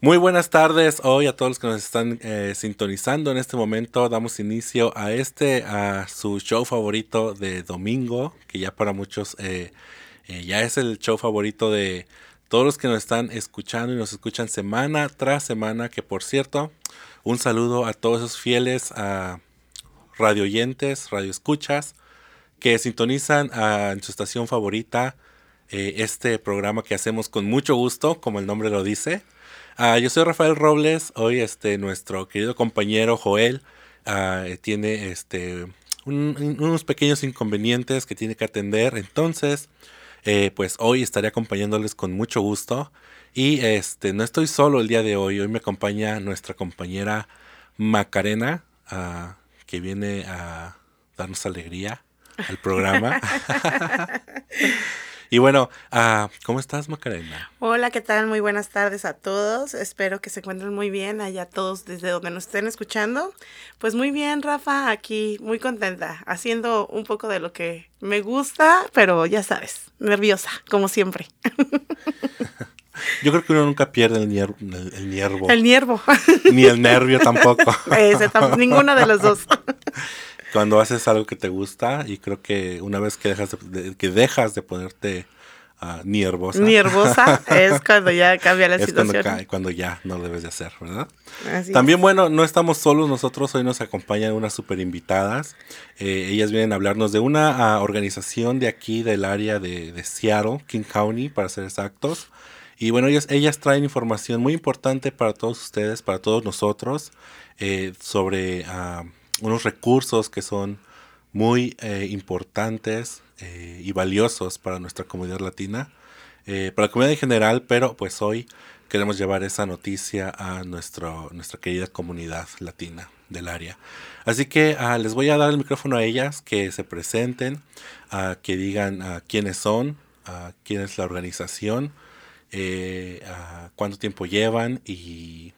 Muy buenas tardes hoy a todos los que nos están eh, sintonizando en este momento. Damos inicio a este, a su show favorito de domingo, que ya para muchos eh, eh, ya es el show favorito de todos los que nos están escuchando y nos escuchan semana tras semana. Que por cierto, un saludo a todos esos fieles a radio oyentes, radio escuchas, que sintonizan a, en su estación favorita este programa que hacemos con mucho gusto, como el nombre lo dice. Ah, yo soy Rafael Robles. Hoy este, nuestro querido compañero Joel ah, tiene este, unos pequeños inconvenientes que tiene que atender. Entonces, eh, pues hoy estaré acompañándoles con mucho gusto. Y este, no estoy solo el día de hoy. Hoy me acompaña nuestra compañera Macarena, ah, que viene a darnos alegría al programa. Y bueno, uh, ¿cómo estás, Macarena? Hola, ¿qué tal? Muy buenas tardes a todos. Espero que se encuentren muy bien allá todos desde donde nos estén escuchando. Pues muy bien, Rafa, aquí muy contenta, haciendo un poco de lo que me gusta, pero ya sabes, nerviosa, como siempre. Yo creo que uno nunca pierde el, nier el, el. El. Ni el nervio tampoco. Ese, ninguno de los dos cuando haces algo que te gusta y creo que una vez que dejas de, que dejas de ponerte uh, nervosa. Nervosa es cuando ya cambia la situación. Cuando, cuando, ya no debes de hacer, ¿verdad? También, bueno, no estamos solos nosotros, hoy nos acompañan unas super invitadas. Eh, ellas vienen a hablarnos de una uh, organización de aquí, del área de, de, Seattle, King County, para ser exactos. Y bueno, ellas, ellas traen información muy importante para todos ustedes, para todos nosotros, eh, sobre... Uh, unos recursos que son muy eh, importantes eh, y valiosos para nuestra comunidad latina, eh, para la comunidad en general, pero pues hoy queremos llevar esa noticia a nuestro, nuestra querida comunidad latina del área. Así que ah, les voy a dar el micrófono a ellas, que se presenten, uh, que digan uh, quiénes son, quién es la organización, cuánto tiempo llevan y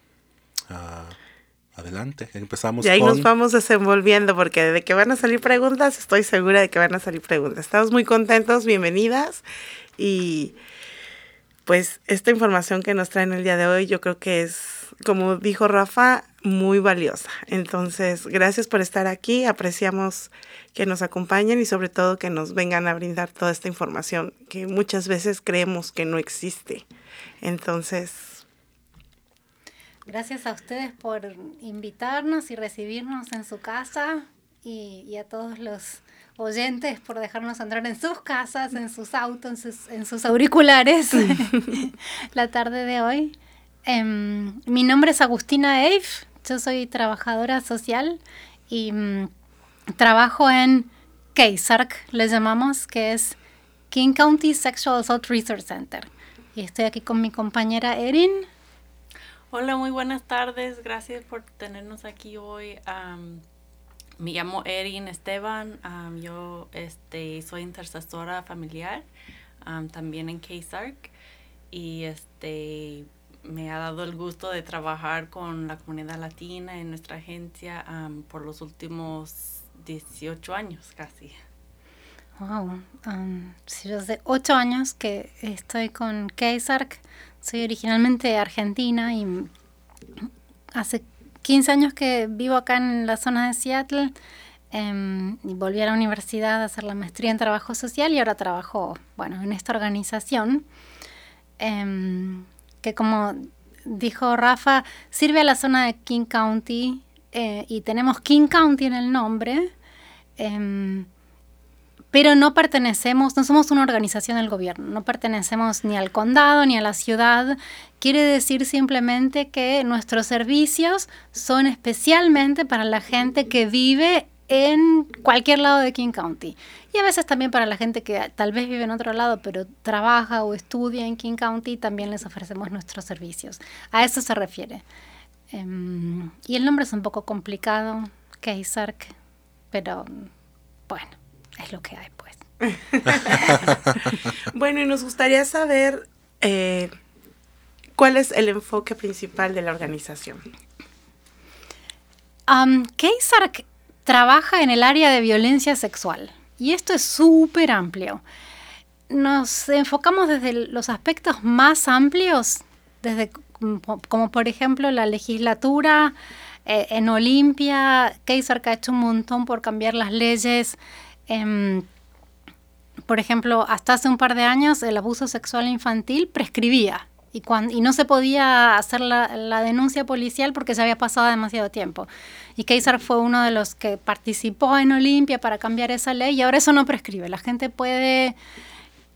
Adelante, empezamos. Y ahí nos vamos desenvolviendo porque de que van a salir preguntas, estoy segura de que van a salir preguntas. Estamos muy contentos, bienvenidas y pues esta información que nos traen el día de hoy yo creo que es, como dijo Rafa, muy valiosa. Entonces, gracias por estar aquí, apreciamos que nos acompañen y sobre todo que nos vengan a brindar toda esta información que muchas veces creemos que no existe. Entonces, Gracias a ustedes por invitarnos y recibirnos en su casa y, a todos los oyentes por dejarnos entrar en sus casas, en sus autos, en sus, auriculares la tarde de hoy. Em, mi nombre es Agustina Eif, yo soy trabajadora social y mm, trabajo en KSARC, le llamamos, que es King County Sexual Assault Research Center. Y estoy aquí con mi compañera Erin. Hola, muy buenas tardes. Gracias por tenernos aquí hoy. me llamo Erin Esteban. yo este, soy intercesora familiar también en KSARC y este, me ha dado el gusto de trabajar con la comunidad latina en nuestra agencia por los últimos 18 años casi. Wow, yo hace 8 años que estoy con KSARC soy originalmente argentina y hace 15 años que vivo acá en la zona de Seattle em, y volví a la universidad a hacer la maestría en trabajo social y ahora trabajo, bueno, en esta organización em, que como dijo Rafa, sirve a la zona de King County eh, y tenemos King County en el nombre. Em, pero no pertenecemos, no somos una organización del gobierno, no pertenecemos ni al condado ni a la ciudad. Quiere decir simplemente que nuestros servicios son especialmente para la gente que vive en cualquier lado de King County. Y a veces también para la gente que tal vez vive en otro lado, pero trabaja o estudia en King County, también les ofrecemos nuestros servicios. A eso se refiere. Em, y el nombre es un poco complicado, Keisark, pero bueno es lo que hay, pues. bueno, y nos gustaría saber eh, cuál es el enfoque principal de la organización. Um, trabaja en el área de violencia sexual y esto es súper amplio. Nos enfocamos desde los aspectos más amplios, desde como por ejemplo la legislatura eh, en Olimpia, Keisar ha hecho un montón por cambiar las leyes. Em, por ejemplo, hasta hace un par de años el abuso sexual infantil prescribía y, no se podía hacer la, denuncia policial porque se había pasado demasiado tiempo. Y Keisar fue uno de los que participó en Olimpia para cambiar esa ley y ahora eso no prescribe. La gente puede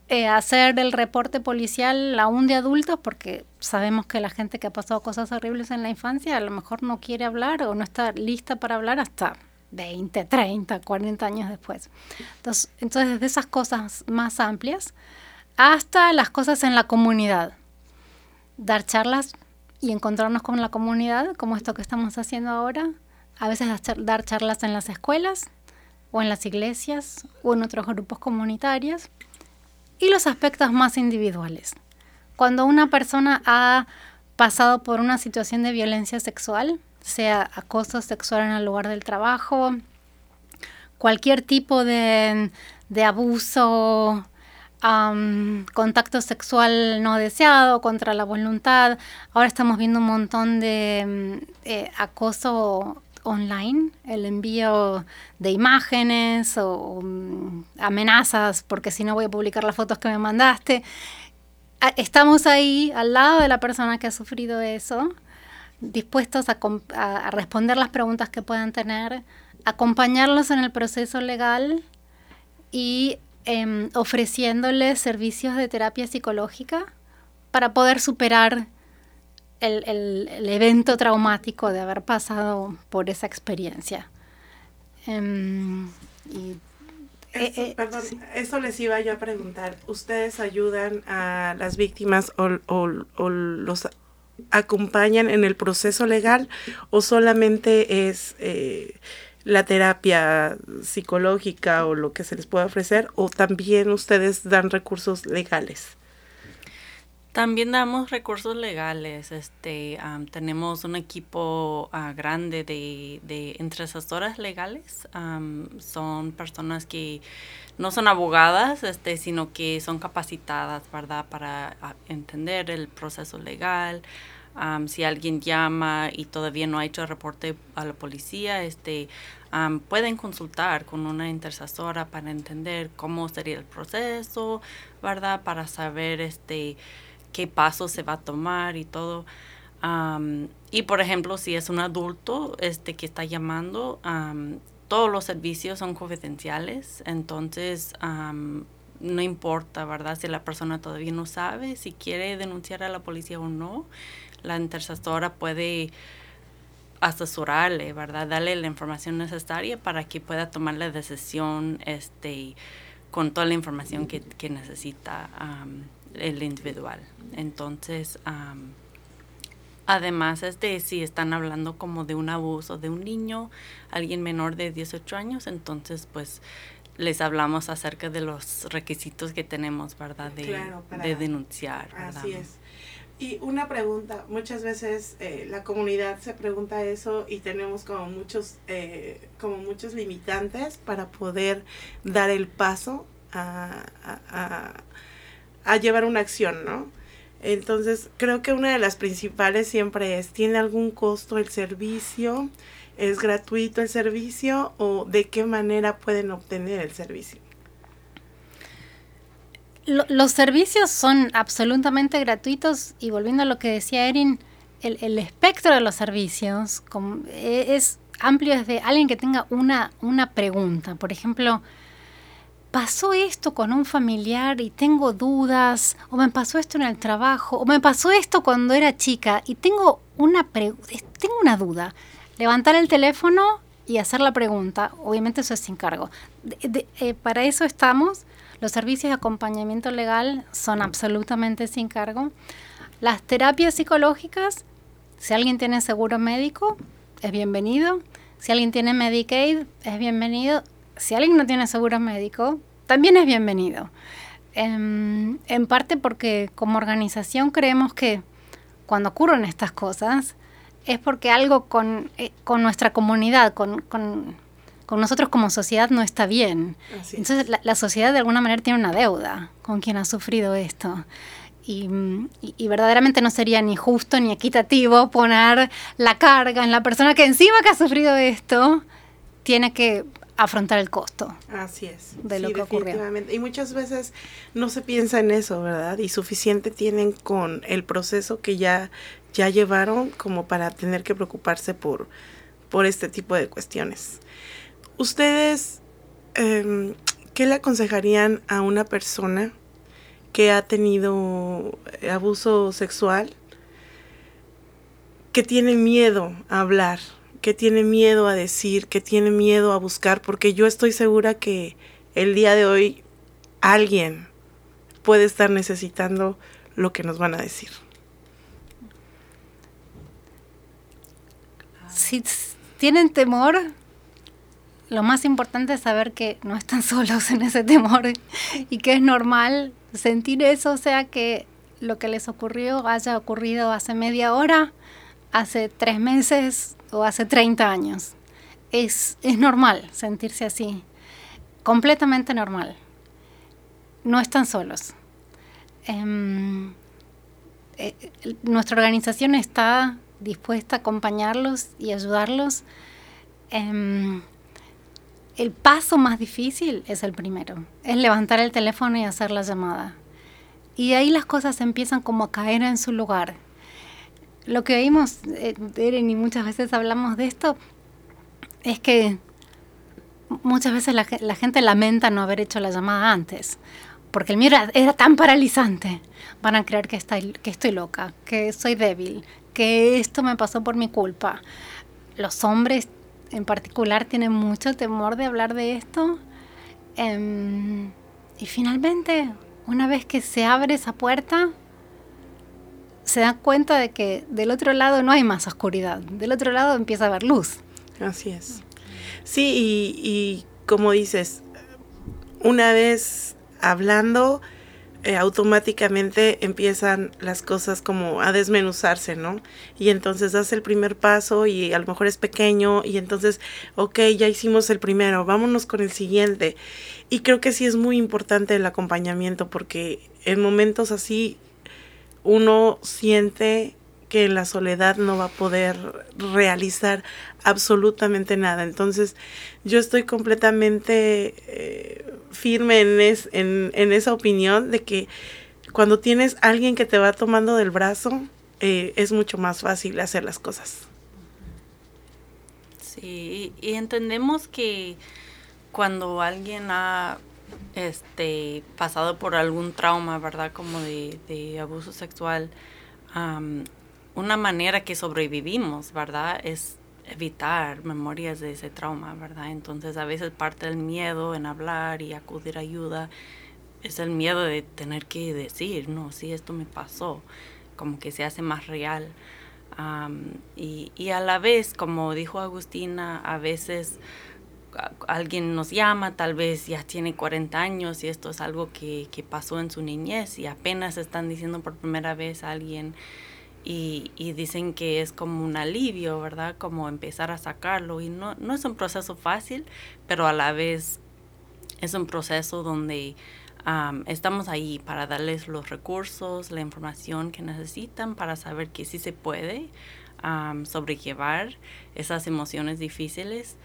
eh, hacer el reporte policial aún de adultos porque sabemos que la gente que ha pasado cosas horribles en la infancia a lo mejor no quiere hablar o no está lista para hablar hasta 20, 30, 40 años después. Entonces, desde esas cosas más amplias hasta las cosas en la comunidad. Dar charlas y encontrarnos con la comunidad, como esto que estamos haciendo ahora. A veces dar charlas en las escuelas o en las iglesias o en otros grupos comunitarios y los aspectos más individuales. Cuando una persona ha pasado por una situación de violencia sexual, sea acoso sexual en el lugar del trabajo, cualquier tipo de, abuso, contacto sexual no deseado contra la voluntad. Ahora estamos viendo un montón de mm, eh, acoso online, el envío de imágenes o mm, amenazas, porque si no voy a publicar las fotos que me mandaste. Ah, estamos ahí al lado de la persona que ha sufrido eso, dispuestos a, responder las preguntas que puedan tener, acompañarlos en el proceso legal y em, ofreciéndoles servicios de terapia psicológica para poder superar el, evento traumático de haber pasado por esa experiencia. Em, eso, eh, eh, perdón, eso les iba yo a preguntar. ¿Ustedes ayudan a las víctimas o, los acompañan en el proceso legal o solamente es eh, la terapia psicológica o lo que se les puede ofrecer o también ustedes dan recursos legales? También damos recursos legales. Este, tenemos un equipo ah, grande de, de legales. son personas que no son abogadas, este, sino que son capacitadas, ¿verdad?, para ah, entender el proceso legal. si alguien llama y todavía no ha hecho reporte a la policía, este, pueden consultar con una intercesora para entender cómo sería el proceso, ¿verdad? Para saber este, qué paso se va a tomar y todo. y por ejemplo, si es un adulto este, que está llamando, todos los servicios son confidenciales, entonces no importa, ¿verdad? Si la persona todavía no sabe si quiere denunciar a la policía o no, la intercesora puede asesorarle, ¿verdad? Darle la información necesaria para que pueda tomar la decisión este, con toda la información que, que necesita el individual. Entonces, además es de si están hablando como de un abuso de un niño, alguien menor de 18 años, entonces pues les hablamos acerca de los requisitos que tenemos, ¿verdad? De, denunciar. Así es. Y una pregunta, muchas veces eh, la comunidad se pregunta eso y tenemos como muchos, eh, como muchos limitantes para poder dar el paso a, a llevar una acción, ¿no? Entonces, creo que una de las principales siempre es, ¿tiene algún costo el servicio? ¿Es gratuito el servicio? ¿O de qué manera pueden obtener el servicio? los servicios son absolutamente gratuitos y volviendo a lo que decía Erin, el, espectro de los servicios e, es amplio desde alguien que tenga una, una pregunta. Por ejemplo, pasó esto con un familiar y tengo dudas, o me pasó esto en el trabajo, o me pasó esto cuando era chica y tengo una, tengo una duda. Levantar el teléfono y hacer la pregunta, obviamente eso es sin cargo. Eh, para eso estamos. Los servicios de acompañamiento legal son absolutamente sin cargo. Las terapias psicológicas, si alguien tiene seguro médico, es bienvenido. Si alguien tiene Medicaid, es bienvenido si alguien no tiene seguro médico, también es bienvenido. En, parte porque como organización creemos que cuando ocurren estas cosas es porque algo con, eh, nuestra comunidad, con, nosotros como sociedad no está bien. Entonces la, sociedad de alguna manera tiene una deuda con quien ha sufrido esto. Y, y, verdaderamente no sería ni justo ni equitativo poner la carga en la persona que encima que ha sufrido esto tiene que afrontar el costo. Así es. De lo que ocurrió. Y muchas veces no se piensa en eso, ¿verdad? Y suficiente tienen con el proceso que ya, ya llevaron como para tener que preocuparse por, por este tipo de cuestiones. Ustedes, em, ¿qué le aconsejarían a una persona que ha tenido abuso sexual, que tiene miedo a hablar, que tiene miedo a decir, que tiene miedo a buscar, porque yo estoy segura que el día de hoy alguien puede estar necesitando lo que nos van a decir. Si tienen temor, lo más importante es saber que no están solos en ese temor y que es normal sentir eso, o sea que lo que les ocurrió haya ocurrido hace media hora, hace tres meses o hace 30 años. Es, es normal sentirse así, completamente normal. No están solos. Em, eh, nuestra organización está dispuesta a acompañarlos y ayudarlos. Em, el paso más difícil es el primero, es levantar el teléfono y hacer la llamada. Y ahí las cosas empiezan como a caer en su lugar. Lo que oímos, eh, Eren, y muchas veces hablamos de esto, es que muchas veces la, gente lamenta no haber hecho la llamada antes, porque el miedo era, tan paralizante. Van a creer que, que estoy loca, que soy débil, que esto me pasó por mi culpa. Los hombres en particular tiene mucho temor de hablar de esto. Em, y finalmente, una vez que se abre esa puerta, se da cuenta de que del otro lado no hay más oscuridad, del otro lado empieza a haber luz. Así es. Sí, y como dices, una vez hablando, eh, automáticamente empiezan las cosas como a desmenuzarse, ¿no? Y entonces das el primer paso y a lo mejor es pequeño y entonces, ok, ya hicimos el primero, vámonos con el siguiente. Y creo que sí es muy importante el acompañamiento porque en momentos así uno siente que en la soledad no va a poder realizar absolutamente nada. Entonces, yo estoy completamente eh, firme en, en, esa opinión de que cuando tienes alguien que te va tomando del brazo, eh, es mucho más fácil hacer las cosas. Sí, y entendemos que cuando alguien ha este, pasado por algún trauma, ¿verdad? Como de, de abuso sexual, una manera que sobrevivimos, ¿verdad? Es evitar memorias de ese trauma, ¿verdad? Entonces a veces parte del miedo en hablar y acudir a ayuda es el miedo de tener que decir, no, sí, esto me pasó, como que se hace más real. y, y, a la vez, como dijo Agustina, a veces alguien nos llama, tal vez ya tiene 40 años y esto es algo que, que pasó en su niñez y apenas están diciendo por primera vez a alguien y, y, dicen que es como un alivio, ¿verdad? Como empezar a sacarlo y no, no es un proceso fácil, pero a la vez es un proceso donde estamos ahí para darles los recursos, la información que necesitan para saber que sí se puede sobrellevar esas emociones difíciles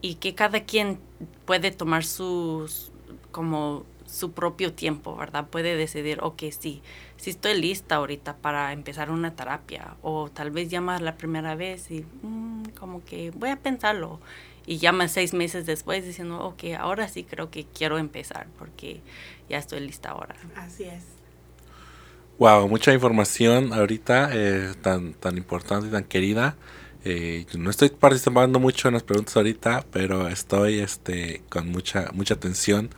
y que cada quien puede tomar sus como su propio tiempo, ¿verdad? Puede decidir, ok, sí, sí estoy lista ahorita para empezar una terapia. O tal vez llamas la primera vez y mm, como que voy a pensarlo. Y llama seis meses después diciendo, ok, ahora sí creo que quiero empezar porque ya estoy lista ahora. Así es. Wow, mucha información ahorita eh, tan, tan importante y tan querida. Eh, no estoy participando mucho en las preguntas ahorita, pero estoy este, con mucha, mucha atención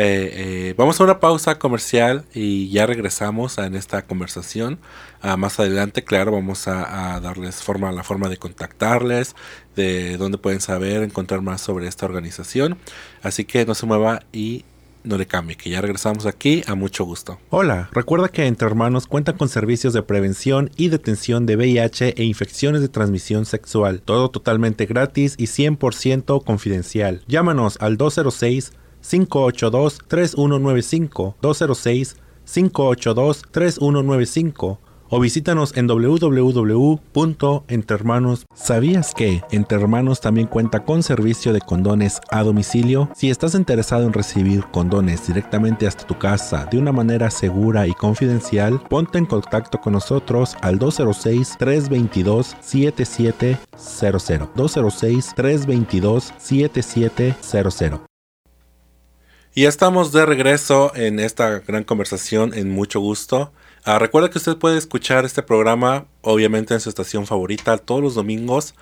eh, eh, vamos a una pausa comercial y ya regresamos en esta conversación. Ah, más adelante, claro, vamos a, darles forma, la forma de contactarles, de dónde pueden saber, encontrar más sobre esta organización. Así que no se mueva y no le cambie, que ya regresamos aquí a mucho gusto. Hola, recuerda que Entre Hermanos cuenta con servicios de prevención y detención de VIH e infecciones de transmisión sexual, todo totalmente gratis y 100% confidencial. Llámanos al 206 582-3195 206 582-3195 o visítanos en www.entrehermanos. ¿Sabías que Entre Hermanos también cuenta con servicio de condones a domicilio? Si estás interesado en recibir condones directamente hasta tu casa de una manera segura y confidencial, ponte en contacto con nosotros al 206-322-7700. 206-322-7700. Y ya estamos de regreso en esta gran conversación en mucho gusto. Ah, recuerda que usted puede escuchar este programa obviamente en su estación favorita todos los domingos.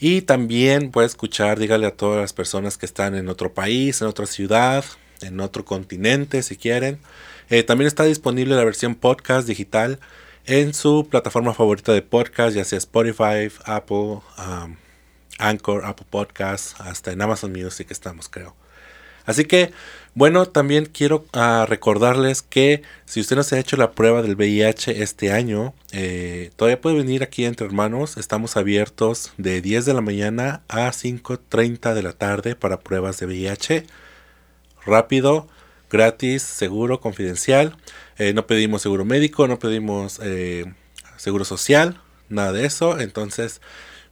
Y también puede escuchar, dígale a todas las personas que están en otro país, en otra ciudad, en otro continente si quieren. Eh, también está disponible la versión podcast digital en su plataforma favorita de podcast, ya sea Spotify, Apple, um, Anchor, Apple Podcasts, hasta en Amazon Music estamos creo. Así que, bueno, también quiero ah, recordarles que si usted no se ha hecho la prueba del VIH este año, eh, todavía puede venir aquí entre hermanos. Estamos abiertos de 10 de la mañana a 5.30 de la tarde para pruebas de VIH. Rápido, gratis, seguro, confidencial. Eh, no pedimos seguro médico, no pedimos eh, seguro social, nada de eso. Entonces,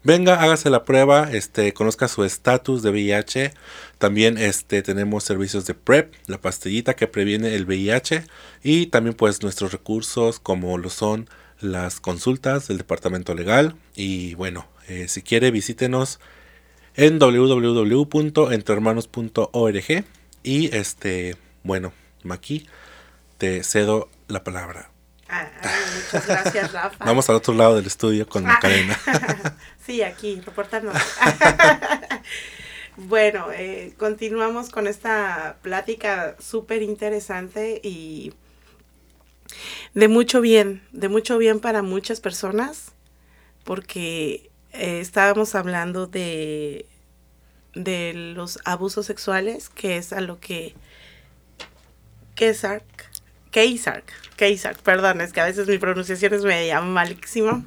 venga, hágase la prueba, este, conozca su estatus de VIH. También este, tenemos servicios de PrEP, la pastillita que previene el VIH. Y también pues nuestros recursos como lo son las consultas del departamento legal. Y bueno, eh, si quiere visítenos en www.entrehermanos.org. Y este, bueno, Maki, te cedo la palabra. Ah, ah, muchas gracias, Rafa. Vamos al otro lado del estudio con Macarena. sí, aquí, reportarnos. bueno, eh, continuamos con esta plática súper interesante y de mucho bien, de mucho bien para muchas personas, porque eh, estábamos hablando de, de los abusos sexuales, que es a lo que Kesark, Keisark, Keisark, perdón, es que a veces mi pronunciación es media malísima.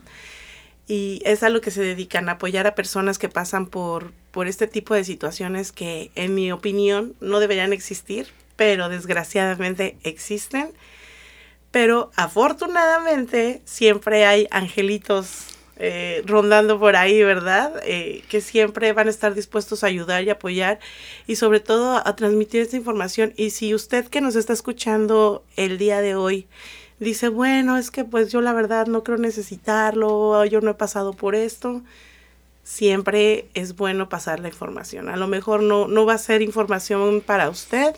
Y es a lo que se dedican, apoyar a personas que pasan por, por este tipo de situaciones que, en mi opinión, no deberían existir, pero desgraciadamente existen. Pero afortunadamente siempre hay angelitos eh, rondando por ahí, ¿verdad? Eh, que siempre van a estar dispuestos a ayudar y apoyar y sobre todo a, transmitir esta información. Y si usted que nos está escuchando el día de hoy dice, bueno, es que pues yo la verdad no creo necesitarlo, yo no he pasado por esto, siempre es bueno pasar la información. A lo mejor no, no va a ser información para usted,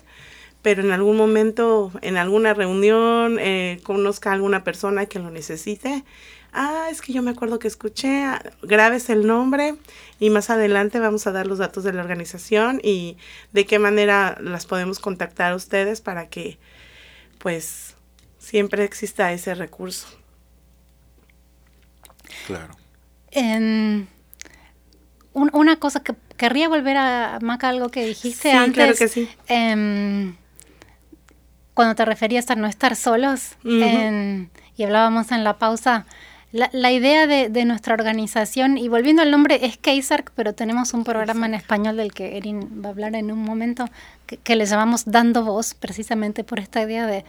pero en algún momento, en alguna reunión, eh, conozca a alguna persona que lo necesite ah, es que yo me acuerdo que escuché, ah, grabes el nombre y más adelante vamos a dar los datos de la organización y de qué manera las podemos contactar a ustedes para que pues siempre exista ese recurso. Claro. una cosa que querría volver a Maca algo que dijiste sí, antes. Claro que sí. Em, cuando te referías a no estar solos y hablábamos en la pausa la, idea de, nuestra organización, y volviendo al nombre, es KSARC, pero tenemos un programa en español del que Erin va a hablar en un momento, que, le llamamos Dando Voz, precisamente por esta idea de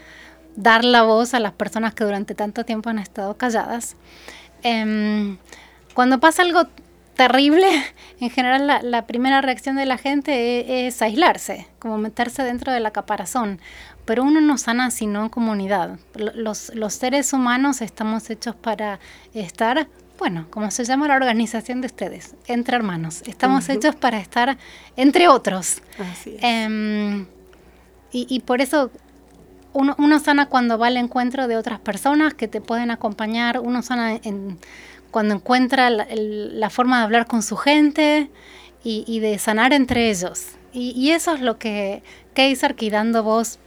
dar la voz a las personas que durante tanto tiempo han estado calladas. Em, cuando pasa algo terrible, en general la, primera reacción de la gente e, es, aislarse, como meterse dentro de la caparazón pero uno no sana sino en comunidad. Los, los seres humanos estamos hechos para estar, bueno, como se llama la organización de ustedes, entre hermanos. Estamos hechos para estar entre otros. Así em, y, por eso uno, uno, sana cuando va al encuentro de otras personas que te pueden acompañar, uno sana en, cuando encuentra la, forma de hablar con su gente y, de sanar entre ellos. Y, eso es lo que Kaiser, que dando voz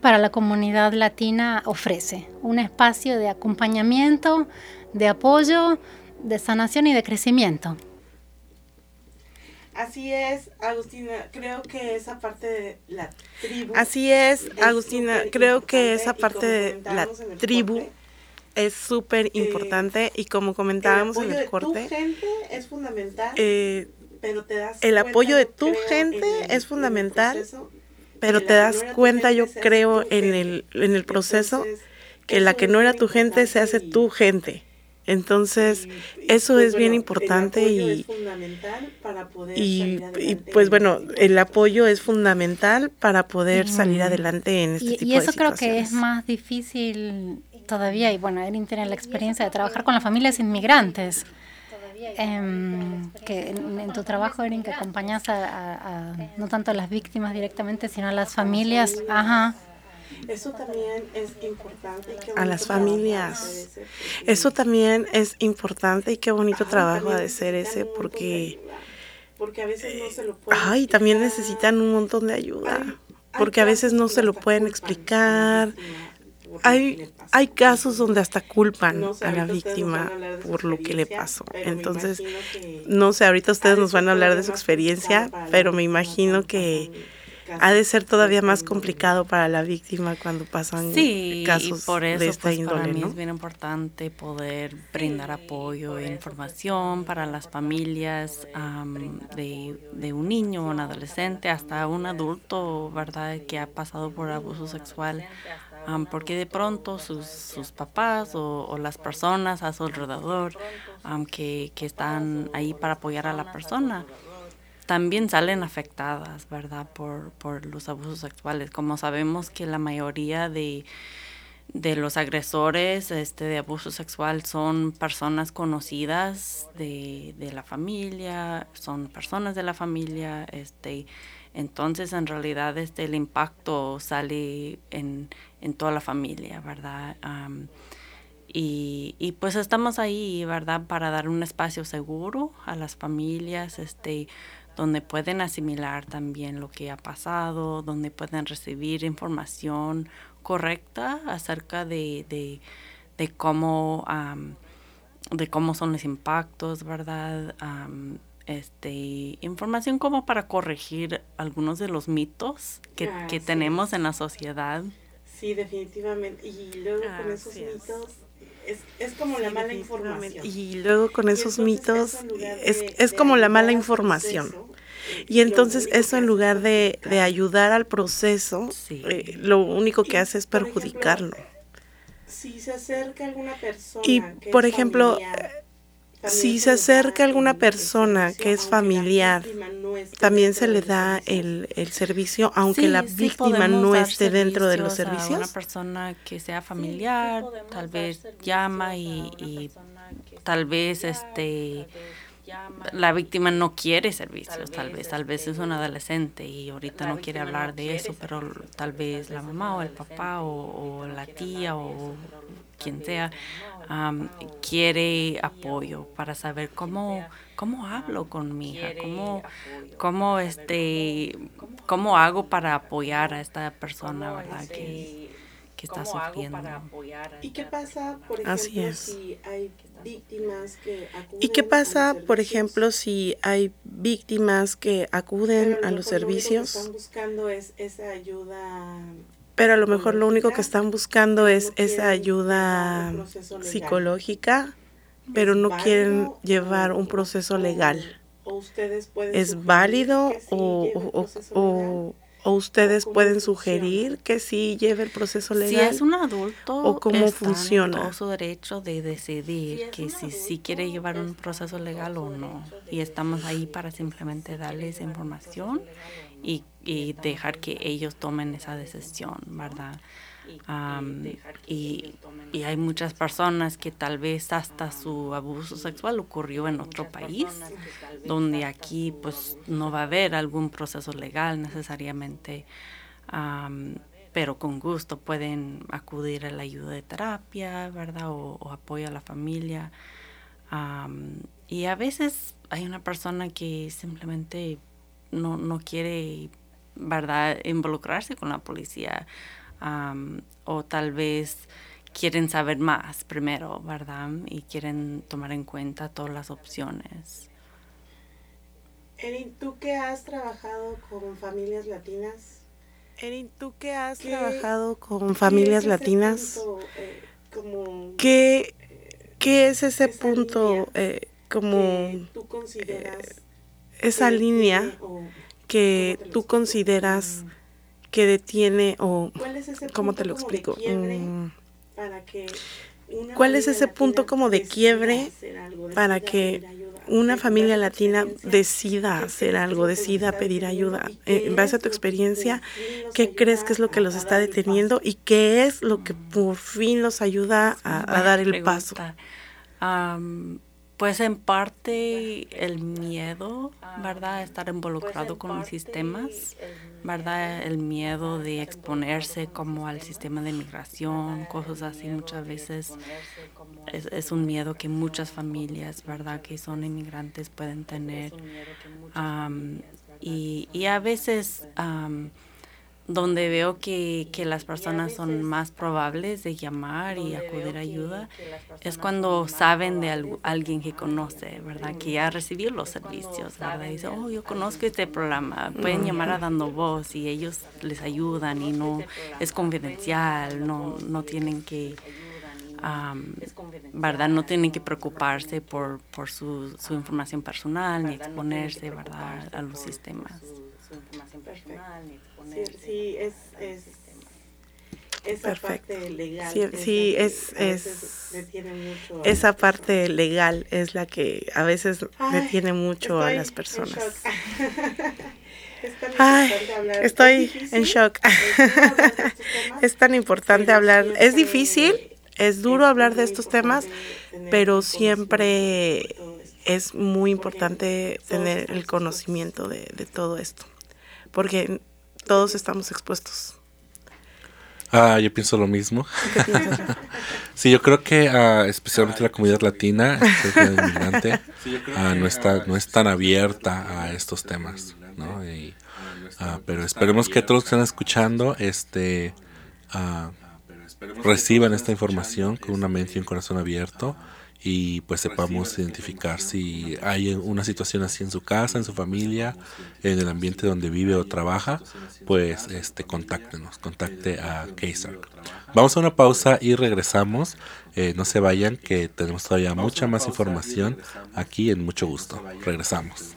para la comunidad latina ofrece, un espacio de acompañamiento, de apoyo, de sanación y de crecimiento. Así es, Agustina, creo que esa parte de la tribu. Así es, Agustina, creo que esa parte de la tribu es súper importante y como comentábamos en el corte, tu gente es fundamental, eh, pero te das el apoyo de tu gente es fundamental, pero te das cuenta, yo creo, en el, en el proceso que la que no era tu gente se hace tu gente. Entonces, eso pues, es bien importante y, y, y, pues bueno, el apoyo es fundamental para poder salir adelante en este tipo de situaciones. Y eso creo que es más difícil todavía, y bueno, Erin tiene la experiencia de trabajar con las familias inmigrantes. Em, que en, tu trabajo, Erin, que acompañas a, no tanto a las víctimas directamente, sino a las familias. Ajá. Eso también es importante. a las familias. Eso también es importante y qué bonito trabajo ha de ser ese porque... Porque a veces no se lo pueden Ay, también necesitan un montón de ayuda. Porque a veces no se lo pueden explicar. Hay, hay casos donde hasta culpan a la víctima por lo que le pasó. Entonces, no sé, ahorita ustedes nos van a hablar de su experiencia, pero me imagino que ha de ser todavía más complicado para la víctima cuando pasan casos por eso, de esta pues, índole, para mí es bien importante poder brindar apoyo e información para las familias de, de, un niño, un adolescente, hasta un adulto, ¿verdad?, que ha pasado por abuso sexual. Porque de pronto sus, sus papás o, las personas a su alrededor que, que están ahí para apoyar a la persona, también salen afectadas, ¿verdad? Por, por los abusos sexuales. Como sabemos que la mayoría de, de los agresores este, de abuso sexual son personas conocidas de, de, la familia, son personas de la familia, este, entonces en realidad este, el impacto sale en, en toda la familia, ¿verdad? y, y, pues estamos ahí, ¿verdad? Para dar un espacio seguro a las familias, este, donde pueden asimilar también lo que ha pasado, donde pueden recibir información correcta acerca de, de, cómo, de cómo son los impactos, ¿verdad? este, información como para corregir algunos de los mitos que, que tenemos en la sociedad. Sí, definitivamente. Y luego con esos mitos es, es, como la mala información. Y luego con esos mitos es, es, como la mala información. Y entonces eso en lugar de, de ayudar al proceso, eh, lo único que hace es perjudicarlo. Si se acerca alguna persona. Y por ejemplo, si se acerca alguna persona que es familiar, también se le da el, el servicio, aunque la víctima no esté dentro de los servicios. una persona que sea familiar, tal vez llama y, y tal vez este la víctima no quiere servicios, tal vez, tal vez es un adolescente y ahorita no quiere hablar de eso, pero tal vez la mamá o el papá o, la tía o quien sea quiere apoyo para saber cómo cómo hablo con mi hija, cómo cómo este cómo hago para apoyar a esta persona, verdad que que está sufriendo. ¿Y qué pasa, por ejemplo, si hay víctimas que acuden ¿Y qué pasa, por ejemplo, si hay víctimas que acuden a los servicios? Lo que están buscando es esa ayuda pero a lo mejor lo único que están buscando es esa ayuda psicológica, pero no quieren llevar un proceso legal. ¿Es válido o, o, o ustedes pueden sugerir que sí lleve el proceso legal. Si es un adulto, o cómo funciona. todo su derecho de decidir que si sí quiere llevar un proceso legal o no. Y estamos ahí para simplemente darles información y, y dejar que ellos tomen esa decisión, ¿verdad? y, y, hay muchas personas que tal vez hasta su abuso sexual ocurrió en otro país, donde aquí pues no va a haber algún proceso legal necesariamente, pero con gusto pueden acudir a la ayuda de terapia, ¿verdad? O, apoyo a la familia. y a veces hay una persona que simplemente no, no quiere, ¿verdad?, involucrarse con la policía o tal vez quieren saber más primero, ¿verdad? Y quieren tomar en cuenta todas las opciones. Erin, ¿tú qué has trabajado con familias latinas? Erin, ¿tú qué has trabajado con familias latinas? Eh, ¿Qué, ¿Qué, es ese punto eh, como tú consideras eh, esa línea que tú consideras que detiene o cómo te lo explico mm, ¿Cuál es ese punto como de quiebre para que una familia latina decida hacer algo, decida pedir ayuda? Eh, en base a tu experiencia, ¿qué crees que es lo que los está deteniendo y qué es lo que por fin los ayuda a, dar el paso? Pues en parte el miedo, ¿verdad? Estar involucrado con los sistemas, ¿verdad? El miedo de exponerse como al sistema de migración, cosas así muchas veces. Es, un miedo que muchas familias, ¿verdad? Que son inmigrantes pueden tener. y, y, a veces donde veo que, que, las personas son más probables de llamar y acudir a ayuda, es cuando saben de alguien que conoce, ¿verdad? Que ya recibió los servicios, ¿verdad? Y dice, oh, yo conozco este programa, pueden llamar a Dando Voz y ellos les ayudan y no es confidencial, no, no tienen que... ¿verdad? No tienen que preocuparse por, por su, su información personal ni exponerse, ¿verdad? A los sistemas. Sí, es, es esa parte legal. Sí, es, es, mucho esa parte legal es la que a veces detiene mucho a las personas. estoy en shock. es tan importante hablar. Es difícil, es duro hablar de estos temas, pero siempre es muy importante tener el conocimiento de, de todo esto. Porque todos estamos expuestos. Ah, yo pienso lo mismo. sí, yo creo que uh, especialmente la comunidad latina, inmigrante, uh, no está no es tan abierta a estos temas, ¿no? Y, uh, pero esperemos que todos los que están escuchando, este, reciban esta información con una mente y un corazón abierto y pues sepamos identificar si hay una situación así en su casa, en su familia, en el ambiente donde vive o trabaja, pues este contáctenos, contacte a Kaiser. Vamos a una pausa y regresamos. Eh, no se vayan que tenemos todavía mucha más información aquí en mucho gusto. Regresamos.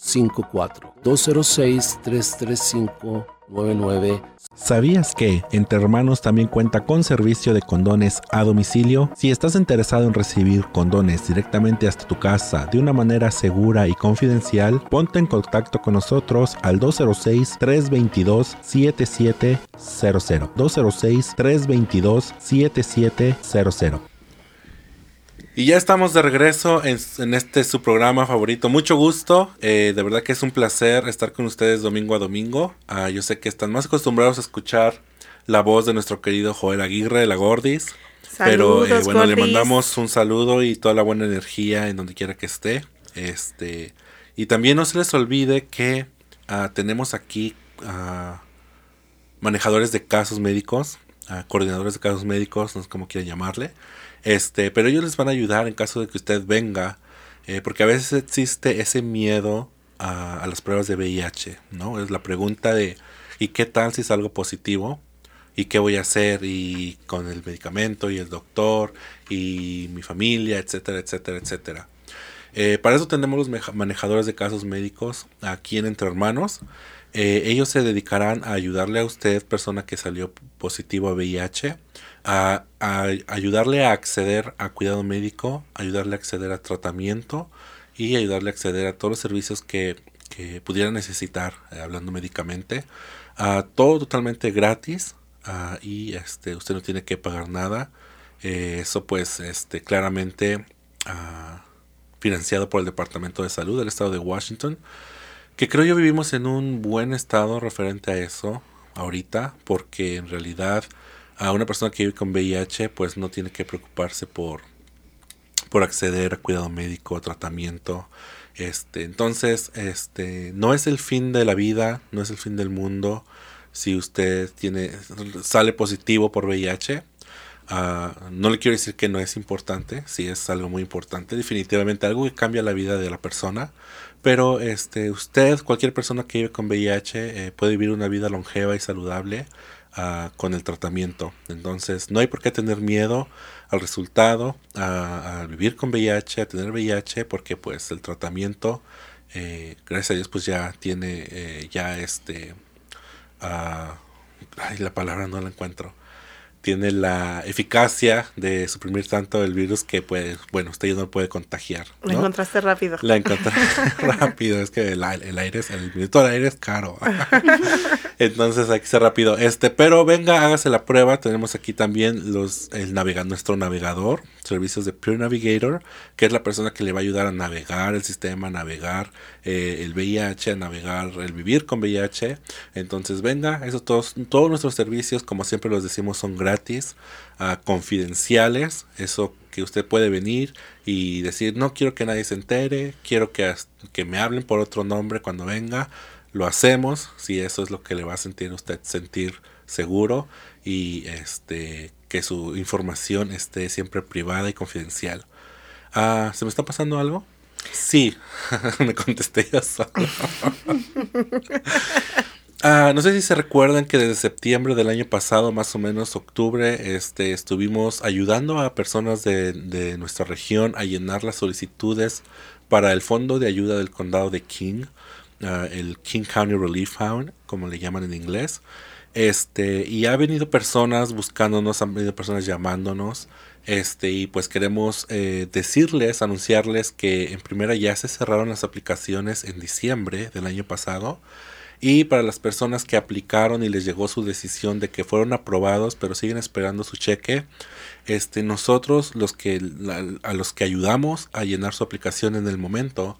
206-335-9954. 206-335-9954. ¿Sabías que Entre Hermanos también cuenta con servicio de condones a domicilio? Si estás interesado en recibir condones directamente hasta tu casa de una manera segura y confidencial, ponte en contacto con nosotros al 206-322-7700. 206-322-7700. Y ya estamos de regreso en, este su programa favorito. Mucho gusto. Eh, de verdad que es un placer estar con ustedes domingo a domingo. Ah, yo sé que están más acostumbrados a escuchar la voz de nuestro querido Joel Aguirre, la Gordis. pero eh, bueno, le mandamos un saludo y toda la buena energía en donde quiera que esté. Este, y también no se les olvide que ah, tenemos aquí ah, manejadores de casos médicos, coordinadores de casos médicos, no sé cómo quieren llamarle. Este, pero ellos les van a ayudar en caso de que usted venga, eh, porque a veces existe ese miedo a, las pruebas de VIH, ¿no? Es la pregunta de, ¿y qué tal si es algo positivo? ¿Y qué voy a hacer? Y con el medicamento y el doctor y mi familia, etcétera, etcétera, etcétera. Eh, para eso tenemos los manejadores de casos médicos aquí en Entre Hermanos. Eh, ellos se dedicarán a ayudarle a usted, persona que salió positivo a VIH, a, ayudarle a acceder a cuidado médico, ayudarle a acceder a tratamiento y ayudarle a acceder a todos los servicios que, pudiera necesitar, eh, hablando médicamente. todo totalmente gratis y este, usted no tiene que pagar nada. Eh, eso pues este, claramente financiado por el Departamento de Salud del Estado de Washington. Que creo yo vivimos en un buen estado referente a eso ahorita, porque en realidad a una persona que vive con VIH pues no tiene que preocuparse por, por acceder a cuidado médico, tratamiento. Este, entonces, este, no es el fin de la vida, no es el fin del mundo si usted tiene, sale positivo por VIH. Ah, no le quiero decir que no es importante, sí es algo muy importante, definitivamente algo que cambia la vida de la persona, pero este, usted, cualquier persona que vive con VIH, eh, puede vivir una vida longeva y saludable ah, con el tratamiento. Entonces, no hay por qué tener miedo al resultado, a, vivir con VIH, a tener VIH, porque pues el tratamiento, eh, gracias a Dios, pues ya tiene, eh, ya este, uh, ay, la palabra no la encuentro tiene la eficacia de suprimir tanto el virus que pues bueno usted ya no puede contagiar la encontraste rápido. La encontré rápido es que el, aire es el aire es caro. Entonces hay que ser rápido. Este pero venga hágase la prueba. Tenemos aquí también los el navegador nuestro navegador servicios de Pure Navigator que es la persona que le va a ayudar a navegar el sistema a navegar eh, el VIH a navegar el vivir con VIH entonces venga eso todos todos nuestros servicios como siempre los decimos son gratis gratis, confidenciales, eso que usted puede venir y decir, no quiero que nadie se entere, quiero que, que me hablen por otro nombre cuando venga, lo hacemos, si eso es lo que le va a sentir usted sentir seguro y este que su información esté siempre privada y confidencial. Ah, ¿Se me está pasando algo? Sí, me contesté yo solo. Ah, no sé si se recuerdan que desde septiembre del año pasado, más o menos octubre, este, estuvimos ayudando a personas de, nuestra región a llenar las solicitudes para el Fondo de Ayuda del Condado de King, ah, el King County Relief Fund, como le llaman en inglés. Este, y ha venido personas buscándonos, han venido personas llamándonos. Este, y pues queremos eh, decirles, anunciarles que en primera ya se cerraron las aplicaciones en diciembre del año pasado. Y para las personas que aplicaron y les llegó su decisión de que fueron aprobados, pero siguen esperando su cheque, este, nosotros los que, a los que ayudamos a llenar su aplicación en el momento,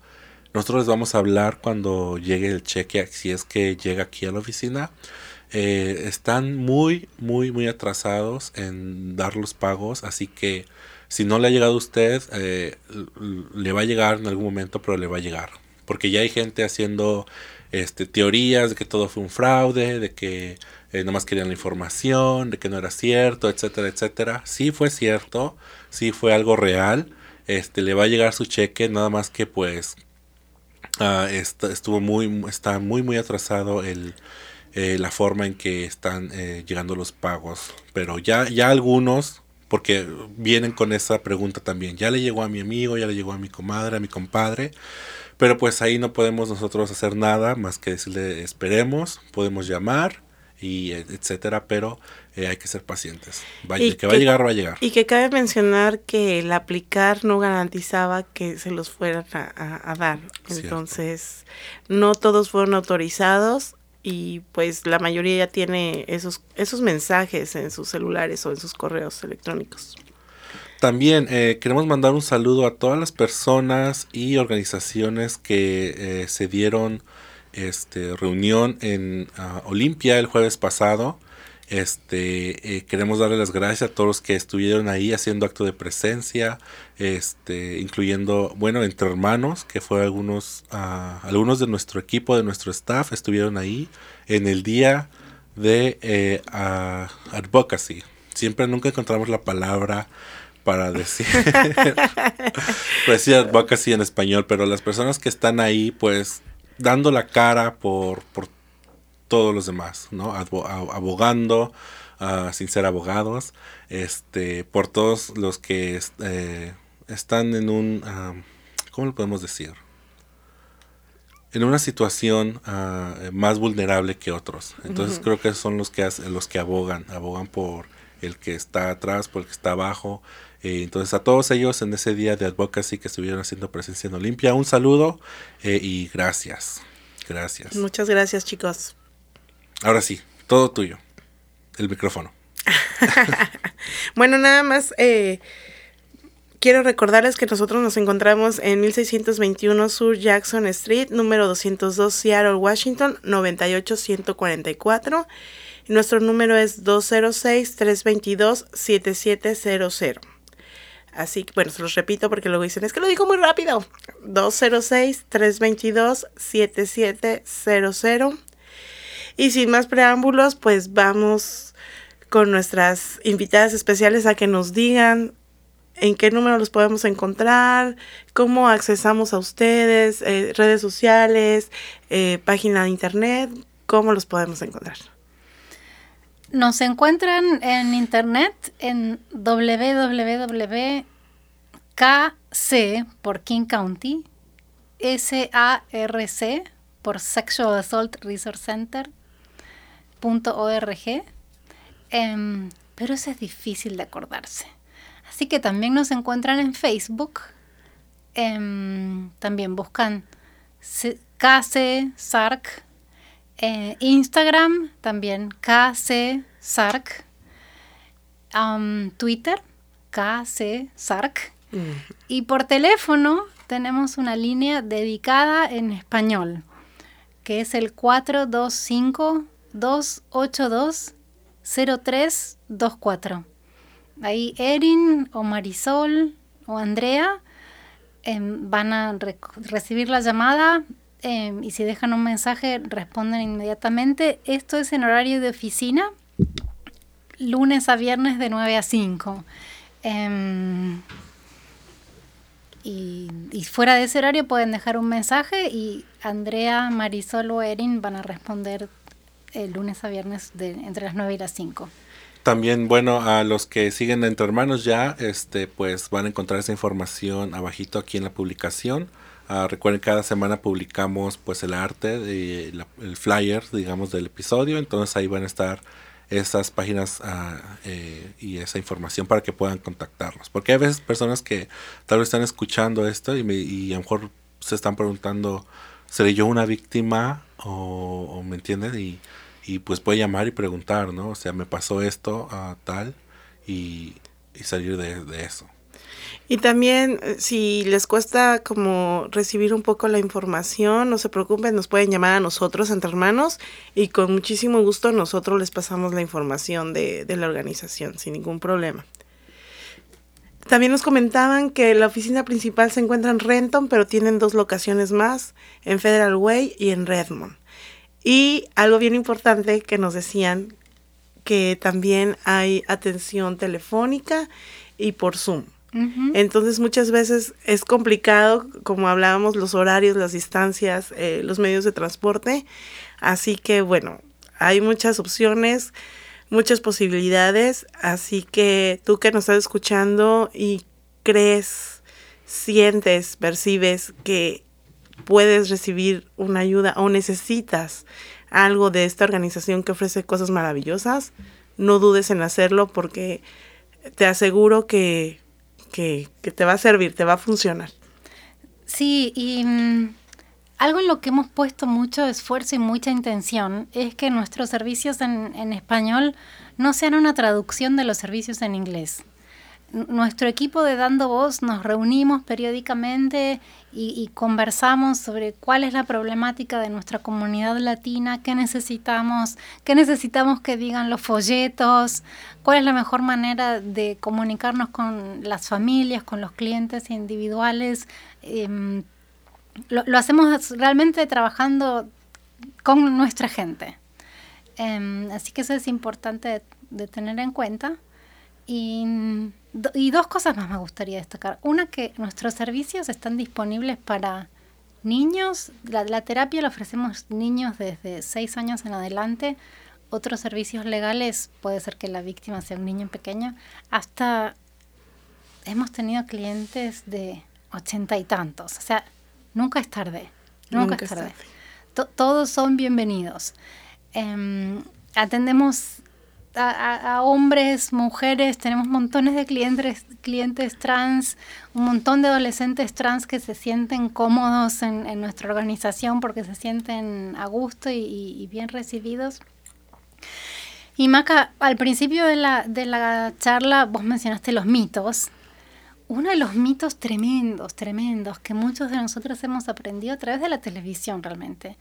nosotros les vamos a hablar cuando llegue el cheque, si es que llega aquí a la oficina. Eh, están muy, muy, muy atrasados en dar los pagos, así que si no le ha llegado a usted, eh, le va a llegar en algún momento, pero le va a llegar. Porque ya hay gente haciendo este, teorías de que todo fue un fraude, de que eh, nomás querían la información, de que no era cierto, etcétera, etcétera. Sí fue cierto, sí fue algo real. Este, le va a llegar su cheque, nada más que pues ah, estuvo muy, está muy, muy atrasado el, eh, la forma en que están eh, llegando los pagos. Pero ya, ya algunos, porque vienen con esa pregunta también, ya le llegó a mi amigo, ya le llegó a mi comadre, a mi compadre. Pero pues ahí no podemos nosotros hacer nada más que decirle esperemos, podemos llamar y etcétera, pero eh, hay que ser pacientes. que, que, va a llegar, va a llegar. Y que cabe mencionar que el aplicar no garantizaba que se los fueran a, dar. Entonces, no todos fueron autorizados y pues la mayoría ya tiene esos, esos mensajes en sus celulares o en sus correos electrónicos. También eh, queremos mandar un saludo a todas las personas y organizaciones que eh, se dieron este, reunión en uh, Olimpia el jueves pasado. Este, eh, queremos darle las gracias a todos los que estuvieron ahí haciendo acto de presencia, este, incluyendo, bueno, entre hermanos, que fue algunos, uh, algunos de nuestro equipo, de nuestro staff, estuvieron ahí en el día de uh, advocacy. Siempre nunca encontramos la palabra para decir, pues decir advocacy en español, pero las personas que están ahí, pues, dando la cara por, por todos los demás, ¿no? abogando, uh, sin ser abogados, este, por todos los que eh, están en un, ¿cómo lo podemos decir? En una situación uh, más vulnerable que otros. Entonces creo que son los que hacen, los que abogan, abogan por el que está atrás, por el que está abajo, eh, entonces a todos ellos en ese día de advocacy que estuvieron haciendo presencia en Olimpia, un saludo eh, y gracias. Gracias. Muchas gracias chicos. Ahora sí, todo tuyo. El micrófono. bueno, nada más eh, quiero recordarles que nosotros nos encontramos en 1621 Sur Jackson Street, número 202 Seattle, Washington, 98144. Nuestro número es 206-322-7700. Así que, bueno, se los repito porque luego dicen, es que lo digo muy rápido. 206-322-7700. Y sin más preámbulos, pues vamos con nuestras invitadas especiales a que nos digan en qué número los podemos encontrar, cómo accesamos a ustedes, eh, redes sociales, eh, página de internet, cómo los podemos encontrar. Nos encuentran en internet en www.kc por King County, S-A-R-C por Sexual Assault Resource Center. em, pero eso es difícil de acordarse. Así que también nos encuentran en Facebook. Em, también buscan KC Sark. Eh, Instagram también KC Sark. Twitter KC Sark. Mm. Y por teléfono tenemos una línea dedicada en español, que es el 425 282 0324. Ahí Erin o Marisol o Andrea em, van a recibir la llamada em, y si dejan un mensaje responden inmediatamente. Esto es en horario de oficina, lunes a viernes de 9 a 5. Em, y, fuera de ese horario pueden dejar un mensaje y Andrea, Marisol o Erin van a responder el lunes a viernes de, entre las 9 y las 5. También, bueno, a los que siguen Entre Hermanos ya, este, pues van a encontrar esa información abajito aquí en la publicación. Uh, recuerden, cada semana publicamos pues el arte, de, el flyer, digamos, del episodio. Entonces ahí van a estar esas páginas uh, eh, y esa información para que puedan contactarnos. Porque hay veces personas que tal vez están escuchando esto y, me, y a lo mejor se están preguntando, ¿seré yo una víctima? O, me entienden? Y y pues puede llamar y preguntar, ¿no? O sea, me pasó esto a tal y, salir de, eso. Y también, eh, si les cuesta como recibir un poco la información, no se preocupen, nos pueden llamar a nosotros, entre hermanos, y con muchísimo gusto nosotros les pasamos la información de, de la organización, sin ningún problema. También nos comentaban que la oficina principal se encuentra en Renton, pero tienen dos locaciones más, en Federal Way y en Redmond. Y algo bien importante que nos decían que también hay atención telefónica y por Zoom. Entonces muchas veces es complicado, como hablábamos, los horarios, las distancias, eh, los medios de transporte. Así que bueno, hay muchas opciones, muchas posibilidades. Así que tú que nos estás escuchando y crees, sientes, percibes que puedes recibir una ayuda o necesitas algo de esta organización que ofrece cosas maravillosas, no dudes en hacerlo porque te aseguro que, que, te va a servir, te va a funcionar. Sí, y mm, algo en lo que hemos puesto mucho esfuerzo y mucha intención es que nuestros servicios en, en español no sean una traducción de los servicios en inglés nuestro equipo de Dando Voz nos reunimos periódicamente y, conversamos sobre cuál es la problemática de nuestra comunidad latina, qué necesitamos, qué necesitamos que digan los folletos, cuál es la mejor manera de comunicarnos con las familias, con los clientes individuales. Em, lo, hacemos realmente trabajando con nuestra gente. Em, así que eso es importante de tener en cuenta. Y y dos cosas más me gustaría destacar. Una, que nuestros servicios están disponibles para niños. La, la terapia la ofrecemos niños desde seis años en adelante. Otros servicios legales, puede ser que la víctima sea un niño pequeño. Hasta hemos tenido clientes de ochenta y tantos. O sea, nunca es tarde. Nunca, es tarde. todos son bienvenidos. Em, atendemos a, hombres, mujeres, tenemos montones de clientes, clientes trans, un montón de adolescentes trans que se sienten cómodos en, nuestra organización porque se sienten a gusto y, bien recibidos. Y Maca, al principio de la, de la charla vos mencionaste los mitos. Uno de los mitos tremendos, tremendos, que muchos de nosotros hemos aprendido a través de la televisión realmente,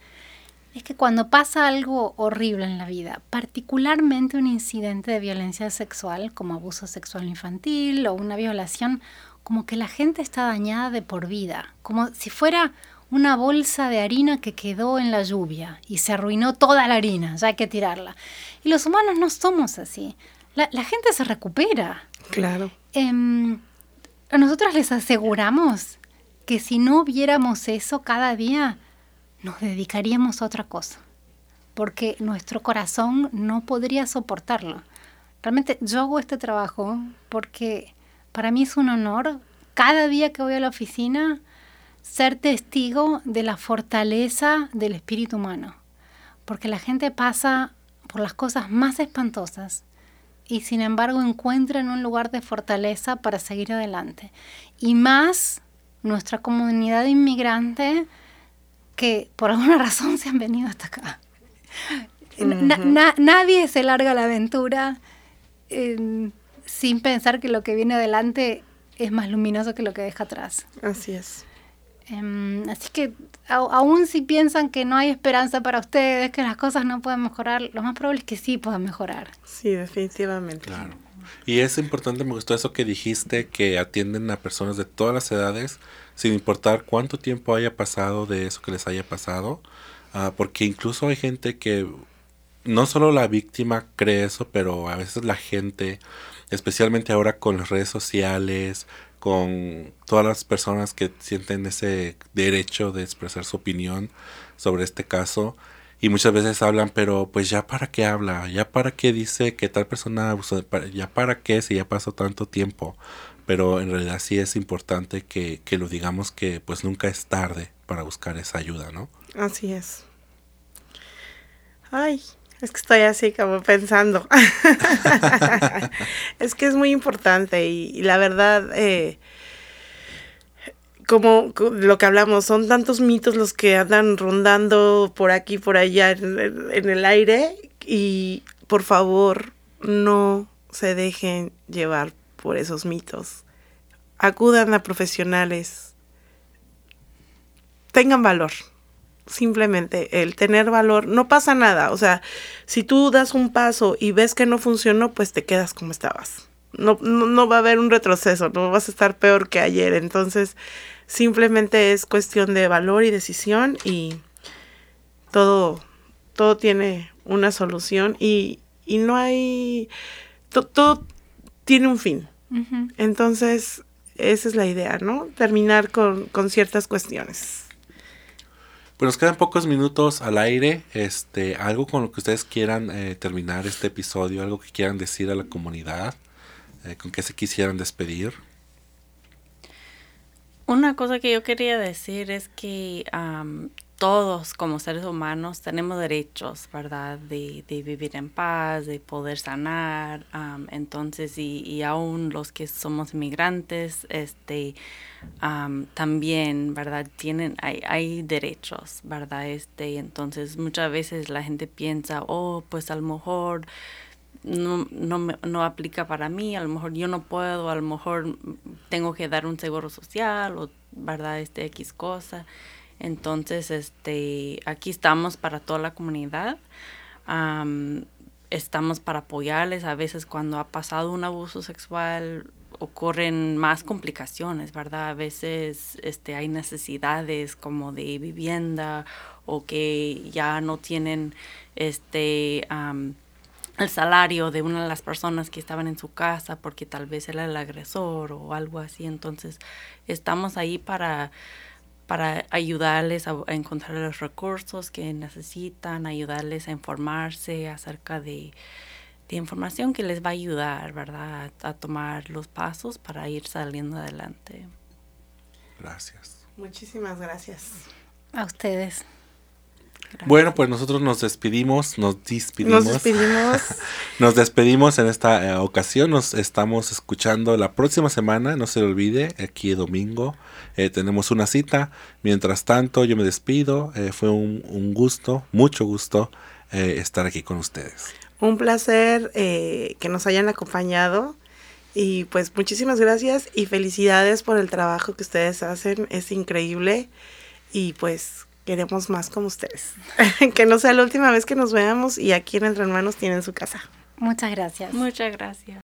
es que cuando pasa algo horrible en la vida, particularmente un incidente de violencia sexual, como abuso sexual infantil o una violación, como que la gente está dañada de por vida, como si fuera una bolsa de harina que quedó en la lluvia y se arruinó toda la harina, ya hay que tirarla. Y los humanos no somos así. la, la gente se recupera. Claro. A nosotros les aseguramos que si no viéramos eso cada día, nos dedicaríamos a otra cosa, porque nuestro corazón no podría soportarlo. Realmente yo hago este trabajo porque para mí es un honor cada día que voy a la oficina ser testigo de la fortaleza del espíritu humano, porque la gente pasa por las cosas más espantosas y sin embargo encuentran un lugar de fortaleza para seguir adelante. Y más nuestra comunidad inmigrante que por alguna razón se han venido hasta acá. nadie se larga la aventura sin pensar que lo que viene adelante es más luminoso que lo que deja atrás. Así es. Em, así que aún si piensan que no hay esperanza para ustedes, que las cosas no pueden mejorar, lo más probable es que sí puedan mejorar. Sí, definitivamente. Claro. Y es importante, me gustó eso que dijiste, que atienden a personas de todas las edades, sin importar cuánto tiempo haya pasado de eso que les haya pasado, uh, porque incluso hay gente que no solo la víctima cree eso, pero a veces la gente, especialmente ahora con las redes sociales, con todas las personas que sienten ese derecho de expresar su opinión sobre este caso y muchas veces hablan pero pues ya para qué habla ya para qué dice que tal persona ya para qué si ya pasó tanto tiempo pero en realidad sí es importante que, que lo digamos que pues nunca es tarde para buscar esa ayuda no así es ay es que estoy así como pensando. es que es muy importante y, la verdad, eh, como lo que hablamos, son tantos mitos los que andan rondando por aquí, por allá en, en el aire y por favor no se dejen llevar por esos mitos. Acudan a profesionales. Tengan valor simplemente el tener valor, no pasa nada, o sea, si tú das un paso y ves que no funcionó, pues te quedas como estabas. No, no, va a haber un retroceso, no vas a estar peor que ayer, entonces simplemente es cuestión de valor y decisión y todo, todo tiene una solución y, y no hay, todo tiene un fin. Entonces, esa es la idea, ¿no? Terminar con, con ciertas cuestiones. Pues nos quedan pocos minutos al aire. Este, algo con lo que ustedes quieran eh, terminar este episodio, algo que quieran decir a la comunidad, eh, con qué se quisieran despedir. Una cosa que yo quería decir es que todos como seres humanos tenemos derechos, ¿verdad? De, de vivir en paz, de poder sanar. entonces, y, y, aún los que somos inmigrantes, este, también, ¿verdad? Tienen, hay, hay derechos, ¿verdad? Este, entonces, muchas veces la gente piensa, oh, pues a lo mejor no, no, me, no aplica para mí, a lo mejor yo no puedo, a lo mejor tengo que dar un seguro social o, ¿verdad? Este X cosa. Entonces, este, aquí estamos para toda la comunidad. estamos para apoyarles. A veces cuando ha pasado un abuso sexual ocurren más complicaciones, ¿verdad? A veces este, hay necesidades como de vivienda o que ya no tienen este el salario de una de las personas que estaban en su casa porque tal vez era el agresor o algo así. Entonces, estamos ahí para para ayudarles a, encontrar los recursos que necesitan, ayudarles a informarse acerca de, información que les va a ayudar, ¿verdad? A, tomar los pasos para ir saliendo adelante. Gracias. Muchísimas gracias. A ustedes. Bueno, pues nosotros nos despedimos, nos despedimos. Nos despedimos. nos despedimos en esta eh, ocasión. Nos estamos escuchando la próxima semana, no se le olvide, aquí domingo eh, tenemos una cita. Mientras tanto, yo me despido. Eh, fue un, gusto, mucho gusto estar aquí con ustedes. Un placer que nos hayan acompañado. Y pues muchísimas gracias y felicidades por el trabajo que ustedes hacen. Es increíble. Y pues queremos más como ustedes. que no sea la última vez que nos veamos y aquí en Entre Hermanos tienen su casa. Muchas gracias. Muchas gracias.